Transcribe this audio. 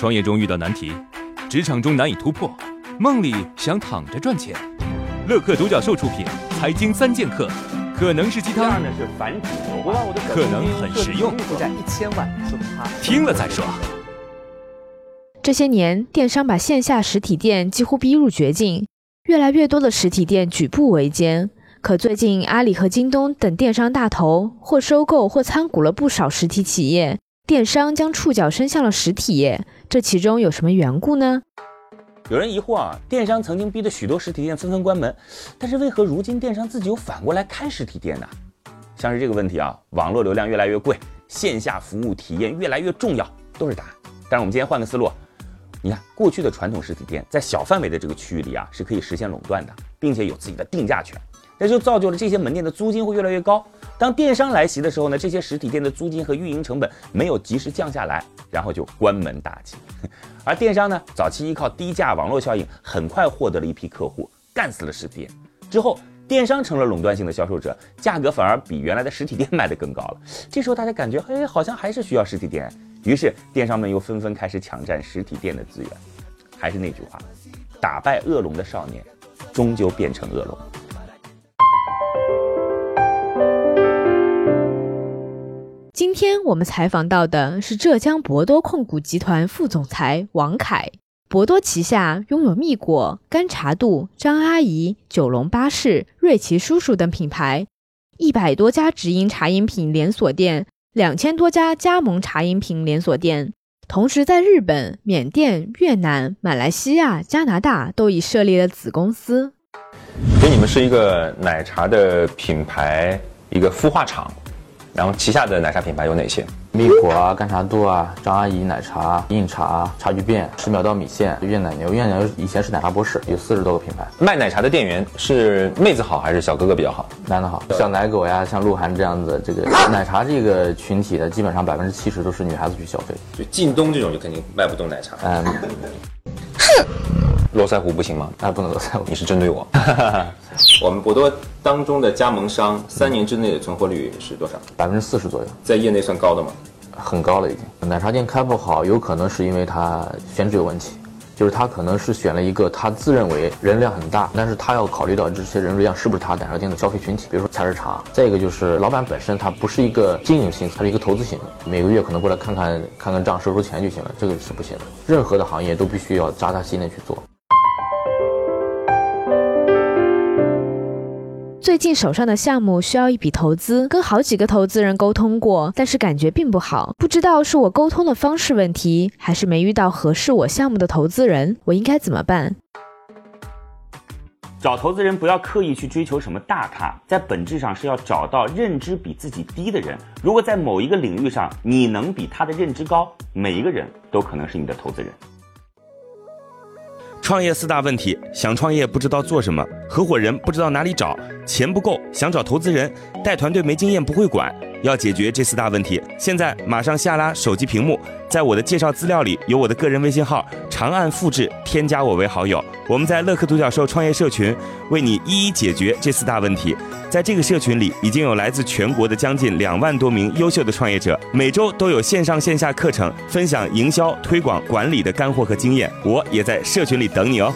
创业中遇到难题，职场中难以突破，梦里想躺着赚钱。乐客独角兽出品，《财经三剑客》可能是鸡汤，可能很实用。听了再说。这些年，电商把线下实体店几乎逼入绝境，越来越多的实体店举步维艰。可最近，阿里和京东等电商大头或收购或参股了不少实体企业，电商将触角伸向了实体业。这其中有什么缘故呢？有人疑惑啊，电商曾经逼得许多实体店纷纷关门，但是为何如今电商自己又反过来开实体店呢？像是这个问题啊，网络流量越来越贵，线下服务体验越来越重要，都是答案。但是我们今天换个思路，你看过去的传统实体店在小范围的这个区域里啊，是可以实现垄断的，并且有自己的定价权。那就造就了这些门店的租金会越来越高。当电商来袭的时候呢，这些实体店的租金和运营成本没有及时降下来，然后就关门大吉。而电商呢，早期依靠低价网络效应，很快获得了一批客户，干死了实体店。之后，电商成了垄断性的销售者，价格反而比原来的实体店卖得更高了。这时候大家感觉，哎，好像还是需要实体店。于是，电商们又纷纷开始抢占实体店的资源。还是那句话，打败恶龙的少年，终究变成恶龙。今天我们采访到的是浙江博多控股集团副总裁王凯。博多旗下拥有蜜果、干茶度、张阿姨、九龙巴士、瑞奇叔叔等品牌，一百多家直营茶饮品连锁店，两千多家加盟茶饮品连锁店，同时在日本、缅甸、越南、马来西亚、加拿大都已设立了子公司。所以你们是一个奶茶的品牌，一个孵化厂。然后旗下的奶茶品牌有哪些？蜜果啊，干茶度啊，张阿姨奶茶、印茶、茶具变、十秒到米线、越奶牛。越奶牛以前是奶茶博士，有四十多个品牌。卖奶茶的店员是妹子好还是小哥哥比较好？男的好，像奶狗呀，像鹿晗这样子，这个奶茶这个群体的，基本上百分之七十都是女孩子去消费。就靳东这种就肯定卖不动奶茶。嗯，哼。络腮胡不行吗？啊，不能络腮胡，你是针对我。我们博多当中的加盟商三年之内的存活率是多少？百分之四十左右，在业内算高的吗？很高了已经。奶茶店开不好，有可能是因为它选址有问题，就是他可能是选了一个他自认为人流量很大，但是他要考虑到这些人流量是不是他奶茶店的消费群体，比如说菜市茶。再一个就是老板本身他不是一个经营型，他是一个投资型的，每个月可能过来看看看看账收收钱就行了，这个是不行的。任何的行业都必须要扎扎心的去做。最近手上的项目需要一笔投资，跟好几个投资人沟通过，但是感觉并不好。不知道是我沟通的方式问题，还是没遇到合适我项目的投资人，我应该怎么办？找投资人不要刻意去追求什么大咖，在本质上是要找到认知比自己低的人。如果在某一个领域上你能比他的认知高，每一个人都可能是你的投资人。创业四大问题：想创业不知道做什么，合伙人不知道哪里找，钱不够想找投资人，带团队没经验不会管。要解决这四大问题，现在马上下拉手机屏幕，在我的介绍资料里有我的个人微信号，长按复制，添加我为好友。我们在乐客独角兽创业社群为你一一解决这四大问题。在这个社群里，已经有来自全国的将近两万多名优秀的创业者，每周都有线上线下课程分享营销、推广、管理的干货和经验。我也在社群里等你哦。